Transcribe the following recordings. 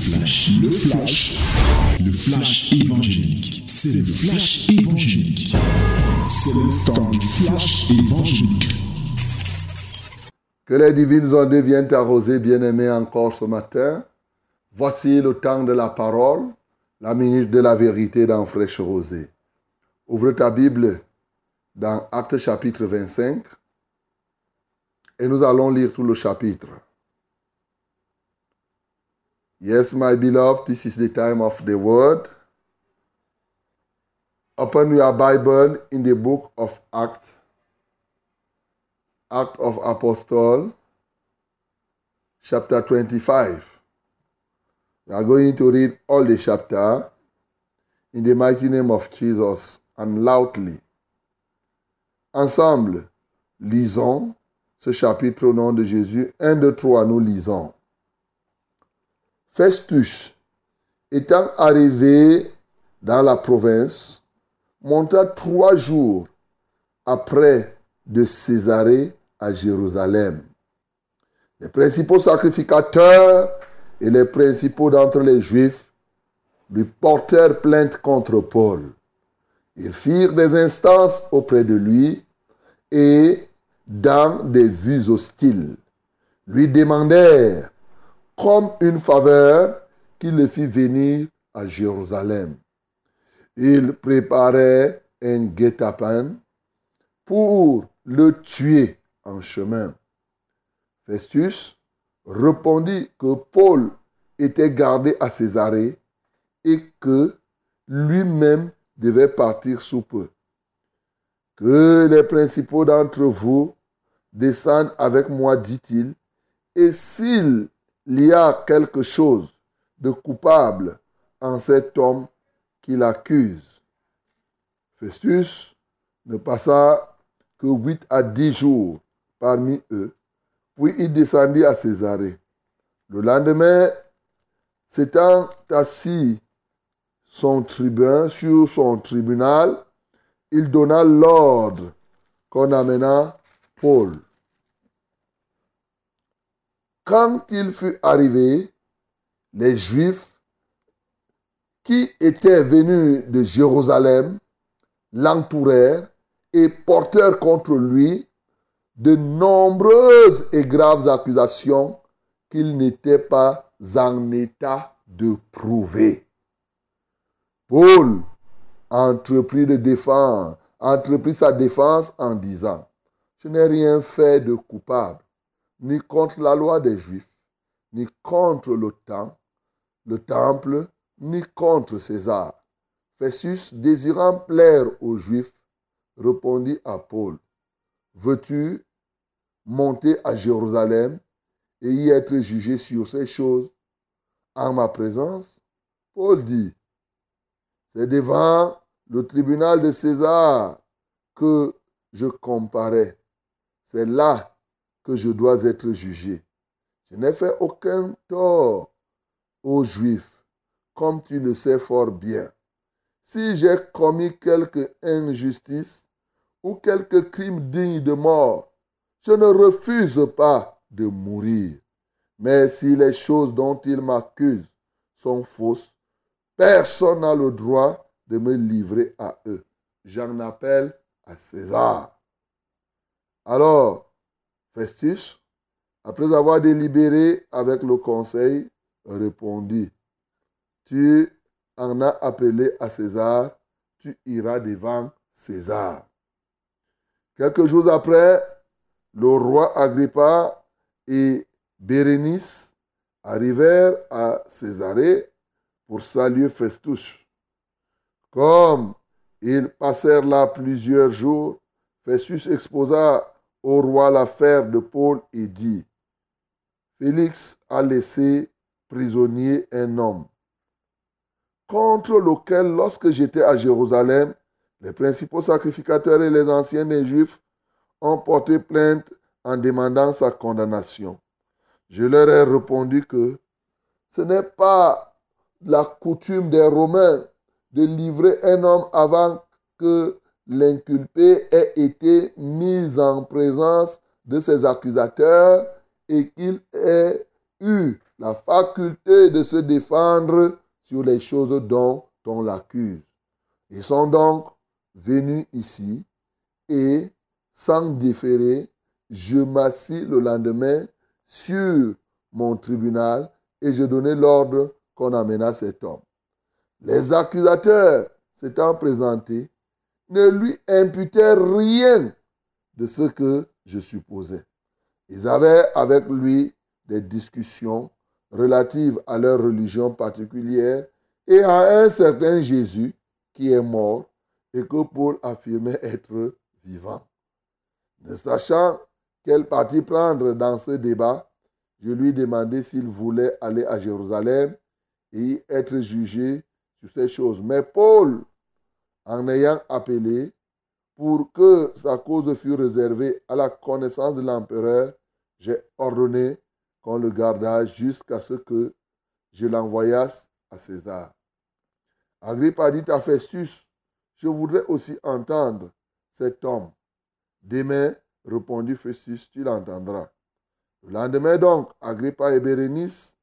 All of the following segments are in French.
flash, le flash, le flash évangélique. C'est le flash évangélique. C'est le temps du flash évangélique. Que les divines ondes viennent arroser, bien-aimés, encore ce matin. Voici le temps de la parole, la minute de la vérité dans Fraîche Rosée. Ouvre ta Bible dans Acte chapitre 25 et nous allons lire tout le chapitre. Yes, my beloved, this is the time of the word. Open your Bible in the book of Acts, Act of Apostle, chapter 25. We are going to read all the chapter in the mighty name of Jesus and loudly. Ensemble, lisons ce chapitre au nom de Jésus. Un, deux, trois, nous lisons. Festus, étant arrivé dans la province, monta trois jours après de Césarée à Jérusalem. Les principaux sacrificateurs et les principaux d'entre les Juifs lui portèrent plainte contre Paul. Ils firent des instances auprès de lui et, dans des vues hostiles, lui demandèrent comme une faveur qu'il le fit venir à Jérusalem. Il préparait un guet-apens pour le tuer en chemin. Festus répondit que Paul était gardé à Césarée et que lui-même devait partir sous peu. Que les principaux d'entre vous descendent avec moi, dit-il, et s'il y a quelque chose de coupable en cet homme qu'il accuse. Festus ne passa que huit à dix jours parmi eux, puis il descendit à Césarée. Le lendemain, s'étant assis son tribun sur son tribunal, il donna l'ordre qu'on amena Paul. Quand il fut arrivé, les Juifs qui étaient venus de Jérusalem l'entourèrent et portèrent contre lui de nombreuses et graves accusations qu'il n'était pas en état de prouver. Paul entreprit de défense, entreprit sa défense en disant, je n'ai rien fait de coupable, ni contre la loi des Juifs, ni contre le le temple, ni contre César. Festus, désirant plaire aux Juifs, répondit à Paul, Veux-tu monter à Jérusalem et y être jugé sur ces choses? En ma présence Paul dit, C'est devant le tribunal de César que je comparais. C'est là que je dois être jugé. Je n'ai fait aucun tort aux Juifs, comme tu le sais fort bien. Si j'ai commis quelque injustice ou quelque crime digne de mort, je ne refuse pas de mourir. Mais si les choses dont il m'accuse sont fausses, personne n'a le droit de me livrer à eux. J'en appelle à César. Alors, Festus, après avoir délibéré avec le conseil, répondit, Tu en as appelé à César, tu iras devant César. Quelques jours après, le roi Agrippa et Bérénice arrivèrent à Césarée pour saluer Festus. Comme ils passèrent là plusieurs jours, Festus exposa au roi l'affaire de Paul et dit, Félix a laissé prisonnier un homme, contre lequel, lorsque j'étais à Jérusalem, les principaux sacrificateurs et les anciens des Juifs ont porté plainte en demandant sa condamnation. Je leur ai répondu que ce n'est pas la coutume des Romains de livrer un homme avant que l'inculpé ait été mis en présence de ses accusateurs et qu'il ait eu la faculté de se défendre sur les choses dont on l'accuse. Ils sont donc venus ici et, sans différer, je m'assis le lendemain sur mon tribunal et je donnai l'ordre qu'on amena cet homme. Les accusateurs s'étant présentés ne lui imputèrent rien de ce que je supposais. Ils avaient avec lui des discussions relatives à leur religion particulière et à un certain Jésus qui est mort et que Paul affirmait être vivant. Ne sachant quel parti prendre dans ce débat, je lui demandai s'il voulait aller à Jérusalem et être jugé sur ces choses. Mais Paul, en ayant appelé pour que sa cause fût réservée à la connaissance de l'empereur, j'ai ordonné qu'on le gardât jusqu'à ce que je l'envoyasse à César. Agrippa dit à Festus, je voudrais aussi entendre cet homme. Demain, répondit Festus, tu l'entendras. Le lendemain donc, Agrippa et Bérénice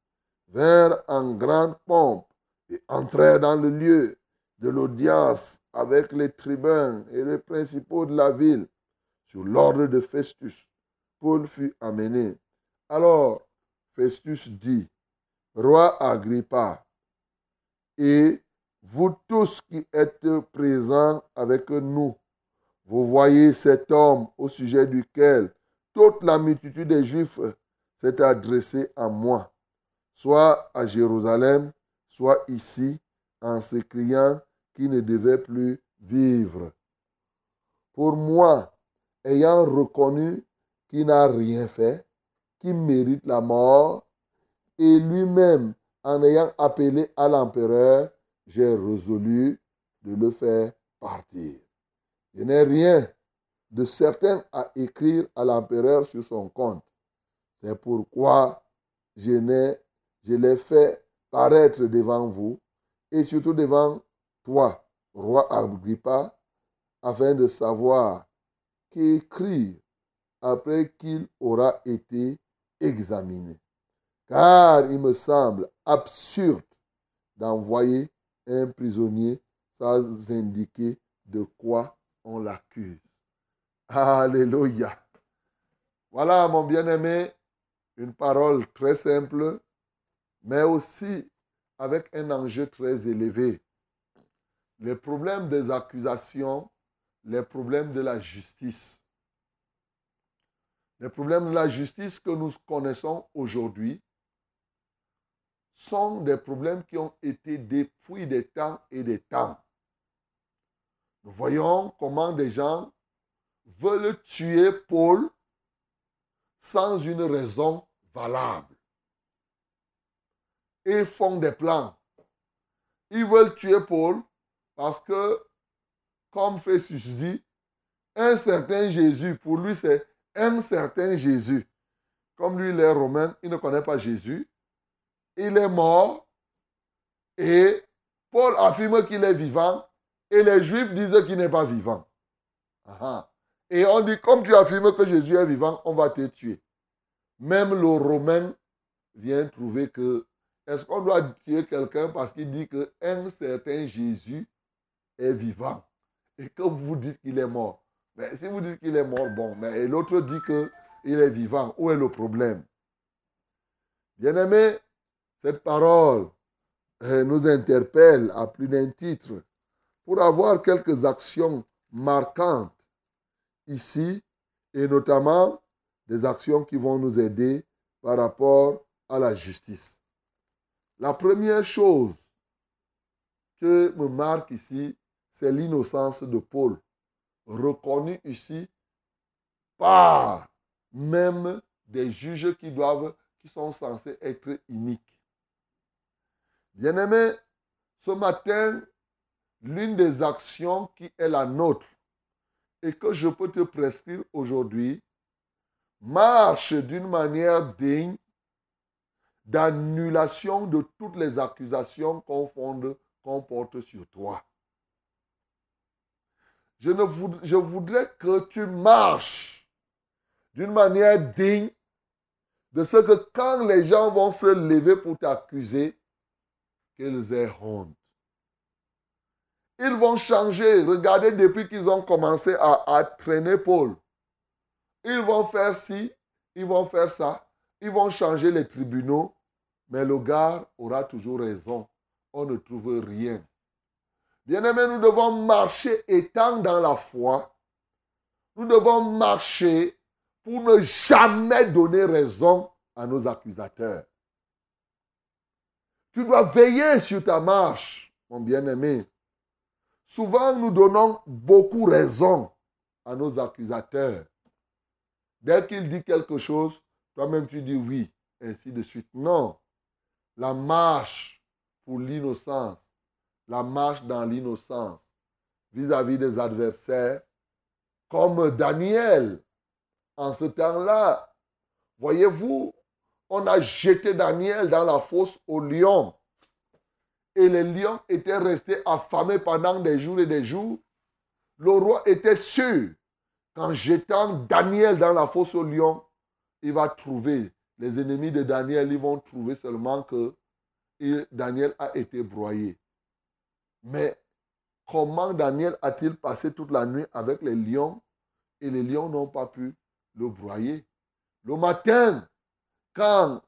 vinrent en grande pompe et entrèrent dans le lieu de l'audience avec les tribuns et les principaux de la ville. Sur l'ordre de Festus, Paul fut amené. Alors Festus dit, Roi Agrippa, et vous tous qui êtes présents avec nous, vous voyez cet homme au sujet duquel toute la multitude des Juifs s'est adressée à moi, soit à Jérusalem, soit ici, en s'écriant qu'il ne devait plus vivre. Pour moi, ayant reconnu qu'il n'a rien fait, qu'il mérite la mort, et lui-même, en ayant appelé à l'empereur, j'ai résolu de le faire partir. Je n'ai rien de certain à écrire à l'empereur sur son compte. C'est pourquoi je, je l'ai fait paraître devant vous et surtout devant toi, roi Agrippa, afin de savoir qu'écrire après qu'il aura été examiné. Car il me semble absurde d'envoyer un prisonnier sans indiquer de quoi on l'accuse. Alléluia. Voilà, mon bien-aimé, une parole très simple, mais aussi avec un enjeu très élevé. Les problèmes des accusations, les problèmes de la justice. Les problèmes de la justice que nous connaissons aujourd'hui sont des problèmes qui ont été depuis des temps et des temps. Nous voyons comment des gens veulent tuer Paul sans une raison valable. Et font des plans. Ils veulent tuer Paul parce que, comme Festus dit, un certain Jésus, pour lui c'est un certain Jésus. Comme lui, il est romain, il ne connaît pas Jésus. Il est mort. Et Paul affirme qu'il est vivant. Et les Juifs disent qu'il n'est pas vivant. Et on dit, comme tu affirmes que Jésus est vivant, on va te tuer. Même le Romain vient trouver que, est-ce qu'on doit tuer quelqu'un parce qu'il dit qu'un certain Jésus est vivant et que vous dites qu'il est mort. Mais si vous dites qu'il est mort, bon, mais l'autre dit qu'il est vivant, où est le problème? Bien-aimé, cette parole euh, nous interpelle à plus d'un titre. Pour avoir quelques actions marquantes ici et notamment des actions qui vont nous aider par rapport à la justice. La première chose que me marque ici, c'est l'innocence de Paul, reconnue ici par même des juges qui doivent, qui sont censés être iniques. Bien-aimé, ce matin, l'une des actions qui est la nôtre et que je peux te prescrire aujourd'hui marche d'une manière digne d'annulation de toutes les accusations qu'on qu'on porte sur toi. Je, voudrais que tu marches d'une manière digne de ce que quand les gens vont se lever pour t'accuser, qu'ils aient honte. Ils vont changer. Regardez depuis qu'ils ont commencé à, traîner Paul. Ils vont faire ci, ils vont faire ça. Ils vont changer les tribunaux. Mais le gars aura toujours raison. On ne trouve rien. Bien-aimés, nous devons marcher étant dans la foi. Nous devons marcher pour ne jamais donner raison à nos accusateurs. Tu dois veiller sur ta marche, mon bien-aimé. Souvent, nous donnons beaucoup raison à nos accusateurs. Dès qu'il dit quelque chose, toi-même tu dis oui, ainsi de suite. Non. La marche pour l'innocence, la marche dans l'innocence vis-à-vis des adversaires, comme Daniel, en ce temps-là, voyez-vous, on a jeté Daniel dans la fosse aux lions. Et les lions étaient restés affamés pendant des jours et des jours. Le roi était sûr qu'en jetant Daniel dans la fosse aux lions, il va trouver, les ennemis de Daniel, ils vont trouver seulement que Daniel a été broyé. Mais comment Daniel a-t-il passé toute la nuit avec les lions et les lions n'ont pas pu le broyer? Le matin, quand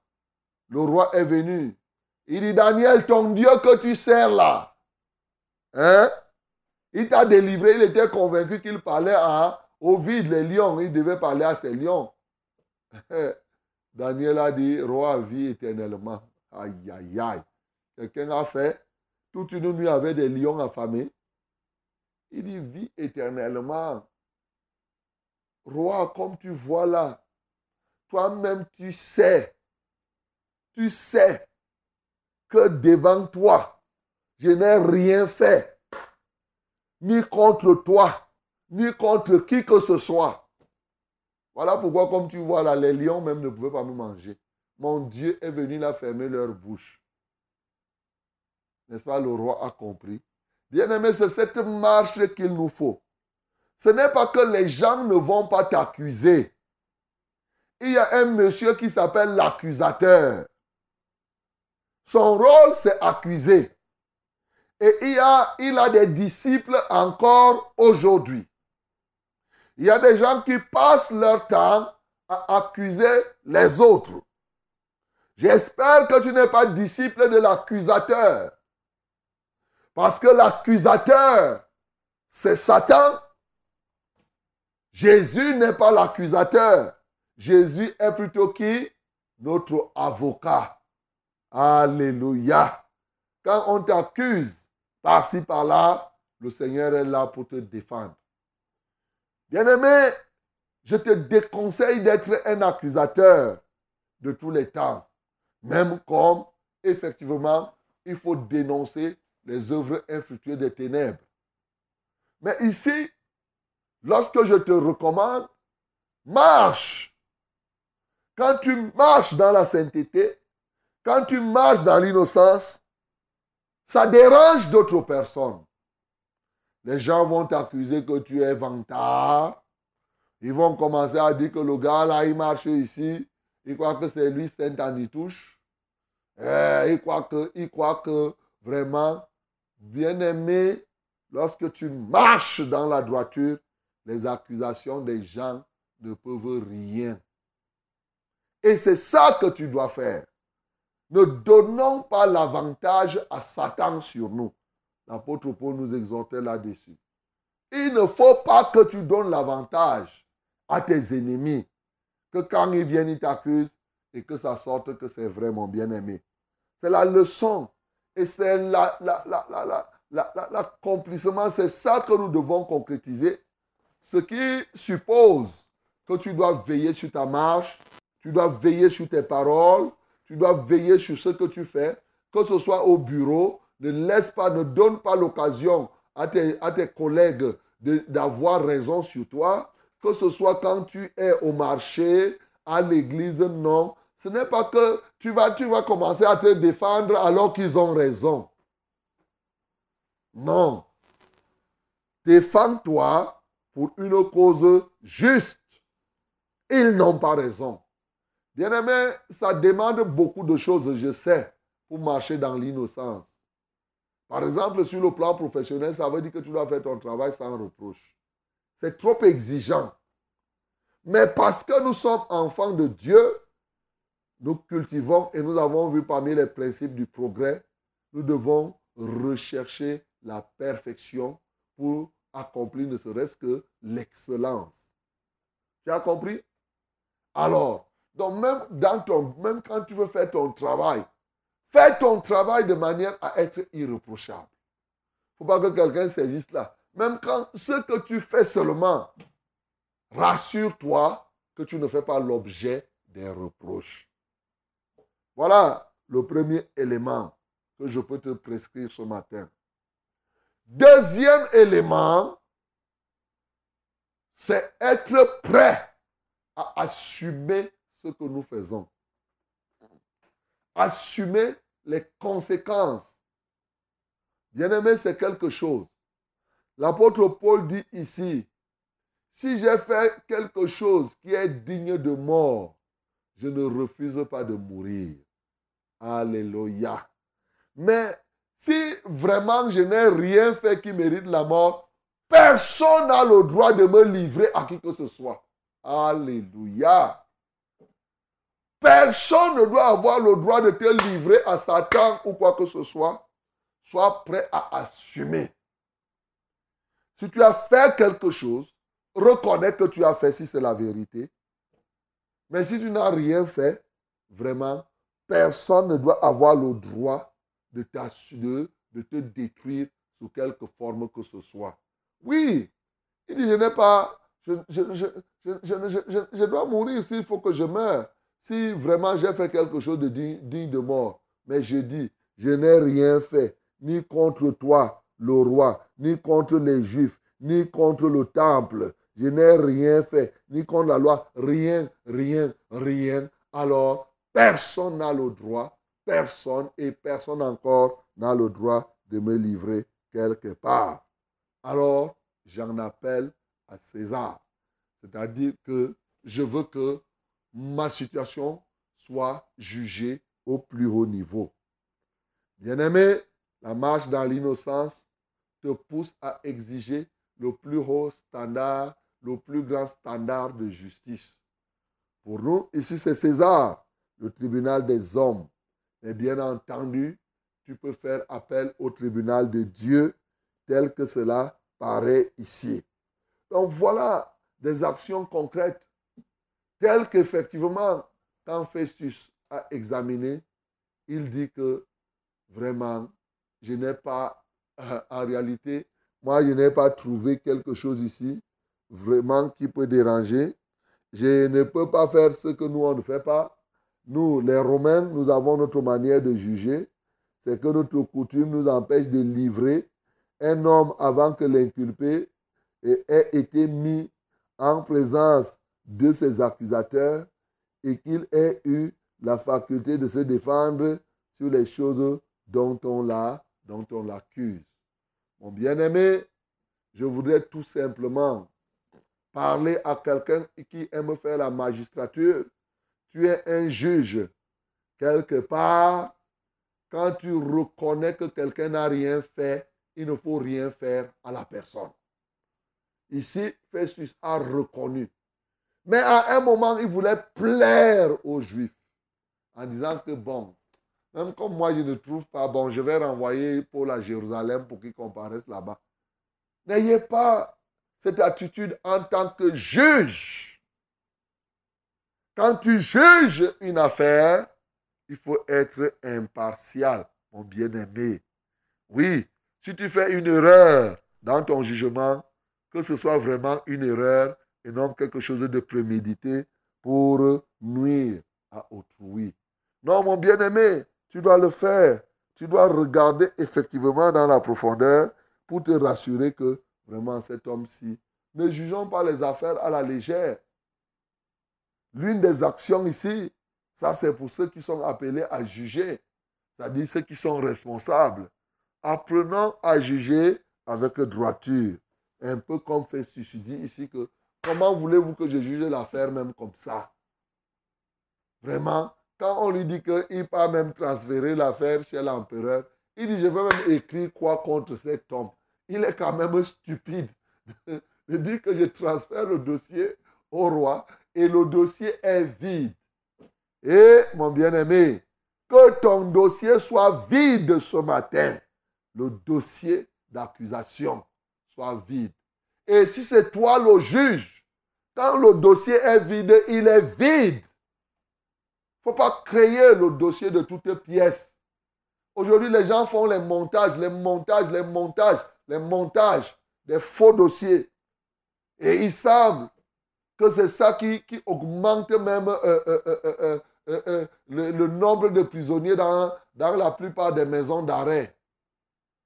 le roi est venu, il dit, Daniel, ton Dieu que tu sers là, hein? Il t'a délivré, il était convaincu qu'il parlait à, au vide, les lions, il devait parler à ces lions. Daniel a dit, roi vit éternellement. Aïe, aïe, aïe. Quelqu'un a fait toute une nuit avec des lions affamés. Il dit, vis éternellement. Roi, comme tu vois là, toi-même tu sais, tu sais que devant toi, je n'ai rien fait, ni contre toi, ni contre qui que ce soit. Voilà pourquoi, comme tu vois là, les lions même ne pouvaient pas me manger. Mon Dieu est venu là fermer leur bouche. N'est-ce pas, le roi a compris. Bien aimé, c'est cette marche qu'il nous faut. Ce n'est pas que les gens ne vont pas t'accuser. Il y a un monsieur qui s'appelle l'accusateur. Son rôle, c'est accuser. Et il, a, il a des disciples encore aujourd'hui. Il y a des gens qui passent leur temps à accuser les autres. J'espère que tu n'es pas disciple de l'accusateur. Parce que l'accusateur, c'est Satan. Jésus n'est pas l'accusateur. Jésus est plutôt qui? Notre avocat. Alléluia. Quand on t'accuse par-ci, par-là, le Seigneur est là pour te défendre. Bien-aimé, je te déconseille d'être un accusateur de tous les temps. Même comme, effectivement, il faut dénoncer les œuvres infructueuses des ténèbres. Mais ici, lorsque je te recommande, marche. Quand tu marches dans la sainteté, quand tu marches dans l'innocence, ça dérange d'autres personnes. Les gens vont t'accuser que tu es vantard. Ils vont commencer à dire que le gars là, il marche ici. Il croit que c'est lui, c'est un touche. Eh, il croit que, il croit que vraiment, bien aimé, lorsque tu marches dans la droiture, les accusations des gens ne peuvent rien. Et c'est ça que tu dois faire. Ne donnons pas l'avantage à Satan sur nous. L'apôtre Paul nous exhortait là-dessus. Il ne faut pas que tu donnes l'avantage à tes ennemis. Que quand ils viennent, ils t'accusent et que ça sorte que c'est vraiment bien-aimé. C'est la leçon. Et c'est l'accomplissement. c'est ça que nous devons concrétiser. Ce qui suppose que tu dois veiller sur ta marche, tu dois veiller sur tes paroles, tu dois veiller sur ce que tu fais, que ce soit au bureau. Ne laisse pas, ne donne pas l'occasion à tes, à tes collègues d'avoir raison sur toi. Que ce soit quand tu es au marché, à l'église, non. Ce n'est pas que tu vas, tu vas commencer à te défendre alors qu'ils ont raison. Non. Défends-toi pour une cause juste. Ils n'ont pas raison. Bien aimé, ça demande beaucoup de choses, je sais, pour marcher dans l'innocence. Par exemple, sur le plan professionnel, ça veut dire que tu dois faire ton travail sans reproche. C'est trop exigeant. Mais parce que nous sommes enfants de Dieu, nous cultivons et nous avons vu parmi les principes du progrès, nous devons rechercher la perfection pour accomplir ne serait-ce que l'excellence. Tu as compris? Alors, même, même quand tu veux faire ton travail, fais ton travail de manière à être irréprochable. Il ne faut pas que quelqu'un saisisse là. Même quand ce que tu fais seulement, rassure-toi que tu ne fais pas l'objet des reproches. Voilà le premier élément que je peux te prescrire ce matin. Deuxième élément, c'est être prêt à assumer ce que nous faisons. Assumer les conséquences. Bien-aimé, c'est quelque chose. L'apôtre Paul dit ici, si j'ai fait quelque chose qui est digne de mort, je ne refuse pas de mourir. Alléluia. Mais si vraiment je n'ai rien fait qui mérite la mort, personne n'a le droit de me livrer à qui que ce soit. Alléluia. Personne ne doit avoir le droit de te livrer à Satan ou quoi que ce soit. Sois prêt à assumer. Si tu as fait quelque chose, reconnais que tu as fait si c'est la vérité. Mais si tu n'as rien fait, vraiment, personne ne doit avoir le droit de, de te détruire sous quelque forme que ce soit. Oui, il dit, je n'ai pas, je, je, dois mourir s'il faut que je meure. Si vraiment j'ai fait quelque chose de digne de mort. Mais je dis, je n'ai rien fait, ni contre toi, le roi, ni contre les Juifs, ni contre le temple. Je n'ai rien fait, ni contre la loi, rien, rien, rien. Alors, Personne n'a le droit, personne et personne encore n'a le droit de me livrer quelque part. Alors, j'en appelle à César. C'est-à-dire que je veux que ma situation soit jugée au plus haut niveau. Bien-aimé, la marche dans l'innocence te pousse à exiger le plus haut standard, le plus grand standard de justice. Pour nous, ici, c'est César le tribunal des hommes. Mais bien entendu, tu peux faire appel au tribunal de Dieu tel que cela paraît ici. Donc voilà des actions concrètes telles qu'effectivement, quand Festus a examiné, il dit que vraiment, je n'ai pas, euh, en réalité, moi, je n'ai pas trouvé quelque chose ici vraiment qui peut déranger. Je ne peux pas faire ce que nous, on ne fait pas. Nous, les Romains, nous avons notre manière de juger. C'est que notre coutume nous empêche de livrer un homme avant que l'inculpé ait été mis en présence de ses accusateurs et qu'il ait eu la faculté de se défendre sur les choses dont on l'a, dont on l'accuse. Mon bien-aimé, je voudrais tout simplement parler à quelqu'un qui aime faire la magistrature tu es un juge quelque part, quand tu reconnais que quelqu'un n'a rien fait, il ne faut rien faire à la personne. Ici, Festus a reconnu. Mais à un moment, il voulait plaire aux Juifs en disant que, bon, même comme moi, je ne trouve pas bon, je vais renvoyer Paul à Jérusalem pour qu'il comparaisse là-bas. N'ayez pas cette attitude en tant que juge. Quand tu juges une affaire, il faut être impartial, mon bien-aimé. Oui, si tu fais une erreur dans ton jugement, que ce soit vraiment une erreur et non quelque chose de prémédité pour nuire à autrui. Non, mon bien-aimé, tu dois le faire. Tu dois regarder effectivement dans la profondeur pour te rassurer que vraiment cet homme-ci, ne jugeons pas les affaires à la légère. L'une des actions ici, ça c'est pour ceux qui sont appelés à juger, c'est-à-dire ceux qui sont responsables. Apprenons à juger avec droiture. Un peu comme Festus dit ici que comment voulez-vous que je juge l'affaire même comme ça? Vraiment, quand on lui dit qu'il peut même transférer l'affaire chez l'empereur, il dit, je vais même écrire quoi contre cet homme. Il est quand même stupide de dire que je transfère le dossier au roi et le dossier est vide. Et mon bien-aimé, que ton dossier soit vide ce matin. Le dossier d'accusation soit vide. Et si c'est toi le juge, quand le dossier est vide, il est vide. Il ne faut pas créer le dossier de toutes pièces. Aujourd'hui, les gens font les montages, les montages, les montages, les montages des faux dossiers. Et il semble que c'est ça qui, augmente même euh, euh, euh, le, nombre de prisonniers dans, dans la plupart des maisons d'arrêt.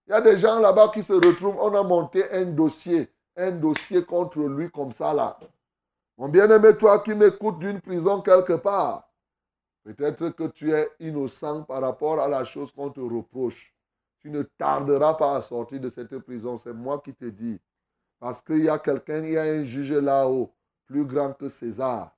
Il y a des gens là-bas qui se retrouvent, on a monté un dossier, un dossier contre lui comme ça là. Mon bien-aimé, toi qui m'écoutes d'une prison quelque part, peut-être que tu es innocent par rapport à la chose qu'on te reproche. Tu ne tarderas pas à sortir de cette prison, c'est moi qui te dis. Parce qu'il y a quelqu'un, il y a un juge là-haut, plus grand que César,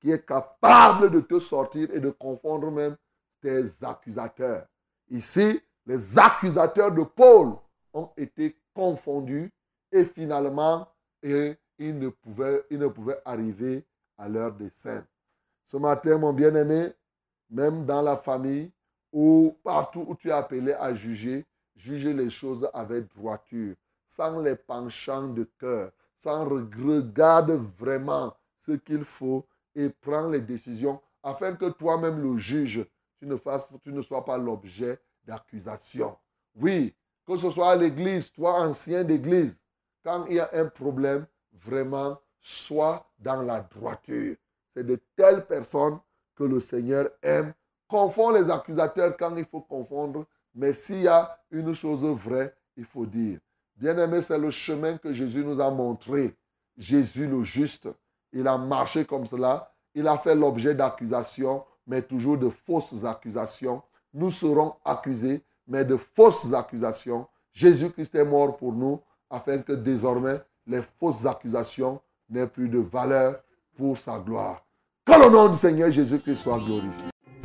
qui est capable de te sortir et de confondre même tes accusateurs. Ici, les accusateurs de Paul ont été confondus et finalement, et ils, ne pouvaient, ils ne pouvaient arriver à leur dessein. Ce matin, mon bien-aimé, même dans la famille ou partout où tu es appelé à juger, juger les choses avec droiture, sans les penchants de cœur, sans regarder vraiment ce qu'il faut et prends les décisions afin que toi-même le juge, tu ne, fasses, tu ne sois pas l'objet d'accusation. Oui, que ce soit à l'église, toi ancien d'église, quand il y a un problème, vraiment, sois dans la droiture. C'est de telles personnes que le Seigneur aime. Confond les accusateurs quand il faut confondre, mais s'il y a une chose vraie, il faut dire. Bien-aimé, c'est le chemin que Jésus nous a montré. Jésus le juste, il a marché comme cela, il a fait l'objet d'accusations, mais toujours de fausses accusations nous serons accusés, mais de fausses accusations. Jésus-Christ est mort pour nous afin que désormais les fausses accusations n'aient plus de valeur pour sa gloire. Que le nom du Seigneur Jésus-Christ soit glorifié.